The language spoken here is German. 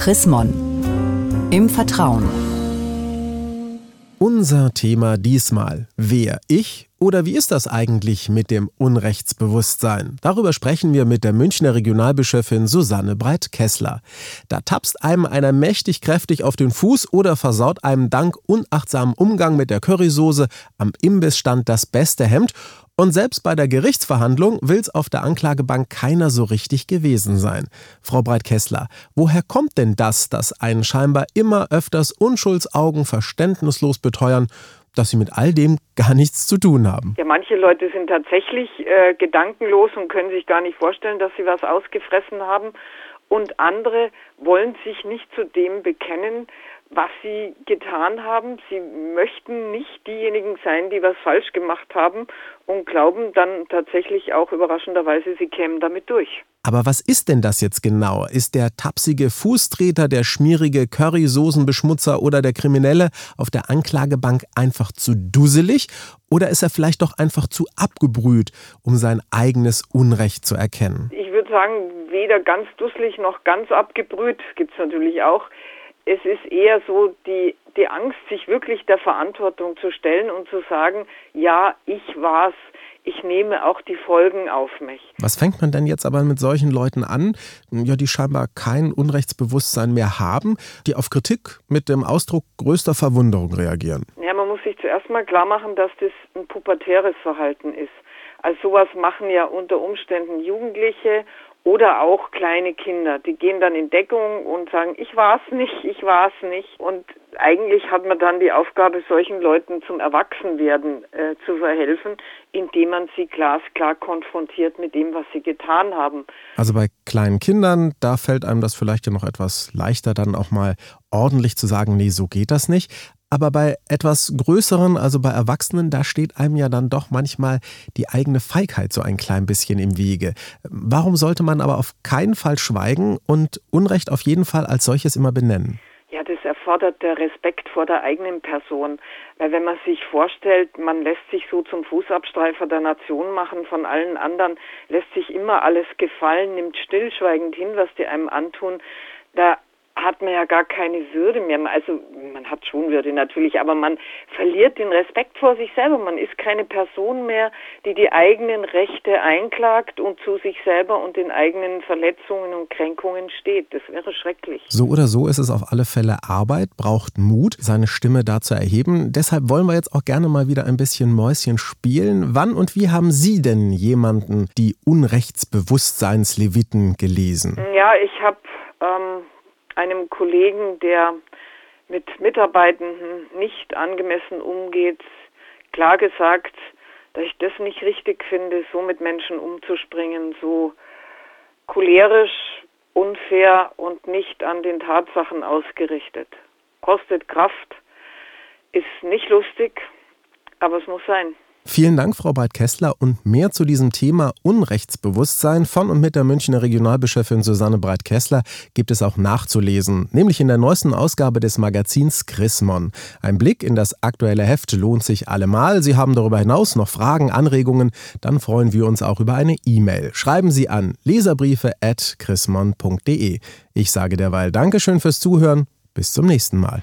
Chris Mon. Im Vertrauen. Unser Thema diesmal. Wer? Ich? Oder wie ist das eigentlich mit dem Unrechtsbewusstsein? Darüber sprechen wir mit der Münchner Regionalbischöfin Susanne Breit-Kessler. Da tapst einem einer mächtig kräftig auf den Fuß oder versaut einem dank unachtsamen Umgang mit der Currysoße am Imbissstand das beste Hemd und selbst bei der Gerichtsverhandlung will es auf der Anklagebank keiner so richtig gewesen sein. Frau Breit-Kessler, woher kommt denn das, dass einen scheinbar immer öfters Unschuldsaugen verständnislos beteuern, dass sie mit all dem gar nichts zu tun haben? Ja, manche Leute sind tatsächlich äh, gedankenlos und können sich gar nicht vorstellen, dass sie was ausgefressen haben. Und andere wollen sich nicht zu dem bekennen, was sie getan haben. Sie möchten nicht diejenigen sein, die was falsch gemacht haben und glauben dann tatsächlich auch überraschenderweise, sie kämen damit durch. Aber was ist denn das jetzt genau? Ist der tapsige Fußtreter, der schmierige Currysoßenbeschmutzer oder der Kriminelle auf der Anklagebank einfach zu dusselig? Oder ist er vielleicht doch einfach zu abgebrüht, um sein eigenes Unrecht zu erkennen? Ich würde sagen, weder ganz dusselig noch ganz abgebrüht, gibt es natürlich auch es ist eher so die, die Angst, sich wirklich der Verantwortung zu stellen und zu sagen, ja, ich war's, ich nehme auch die Folgen auf mich. Was fängt man denn jetzt aber mit solchen Leuten an, ja, die scheinbar kein Unrechtsbewusstsein mehr haben, die auf Kritik mit dem Ausdruck größter Verwunderung reagieren? Ja, man muss sich zuerst mal klar machen, dass das ein pubertäres Verhalten ist. Also sowas machen ja unter Umständen Jugendliche oder auch kleine Kinder, die gehen dann in Deckung und sagen, ich war's nicht, ich war's nicht. Und eigentlich hat man dann die Aufgabe, solchen Leuten zum Erwachsenwerden äh, zu verhelfen, indem man sie glasklar konfrontiert mit dem, was sie getan haben. Also bei kleinen Kindern, da fällt einem das vielleicht ja noch etwas leichter, dann auch mal ordentlich zu sagen, nee, so geht das nicht. Aber bei etwas größeren, also bei Erwachsenen, da steht einem ja dann doch manchmal die eigene Feigheit so ein klein bisschen im Wege. Warum sollte man aber auf keinen Fall schweigen und Unrecht auf jeden Fall als solches immer benennen? Ja, das erfordert der Respekt vor der eigenen Person. Weil wenn man sich vorstellt, man lässt sich so zum Fußabstreifer der Nation machen von allen anderen, lässt sich immer alles gefallen, nimmt stillschweigend hin, was die einem antun, da hat man ja gar keine Würde mehr. Also man hat schon Würde natürlich, aber man verliert den Respekt vor sich selber. Man ist keine Person mehr, die die eigenen Rechte einklagt und zu sich selber und den eigenen Verletzungen und Kränkungen steht. Das wäre schrecklich. So oder so ist es auf alle Fälle Arbeit, braucht Mut, seine Stimme da zu erheben. Deshalb wollen wir jetzt auch gerne mal wieder ein bisschen Mäuschen spielen. Wann und wie haben Sie denn jemanden die Unrechtsbewusstseinsleviten gelesen? Ja, ich habe ähm, einem Kollegen, der mit Mitarbeitenden nicht angemessen umgeht, klar gesagt, dass ich das nicht richtig finde, so mit Menschen umzuspringen, so cholerisch, unfair und nicht an den Tatsachen ausgerichtet. Kostet Kraft, ist nicht lustig, aber es muss sein. Vielen Dank, Frau Breit-Kessler. Und mehr zu diesem Thema Unrechtsbewusstsein von und mit der Münchner Regionalbischöfin Susanne Breit-Kessler gibt es auch nachzulesen, nämlich in der neuesten Ausgabe des Magazins Chrismon. Ein Blick in das aktuelle Heft lohnt sich allemal. Sie haben darüber hinaus noch Fragen, Anregungen, dann freuen wir uns auch über eine E-Mail. Schreiben Sie an leserbriefe at chrismon.de. Ich sage derweil Dankeschön fürs Zuhören. Bis zum nächsten Mal.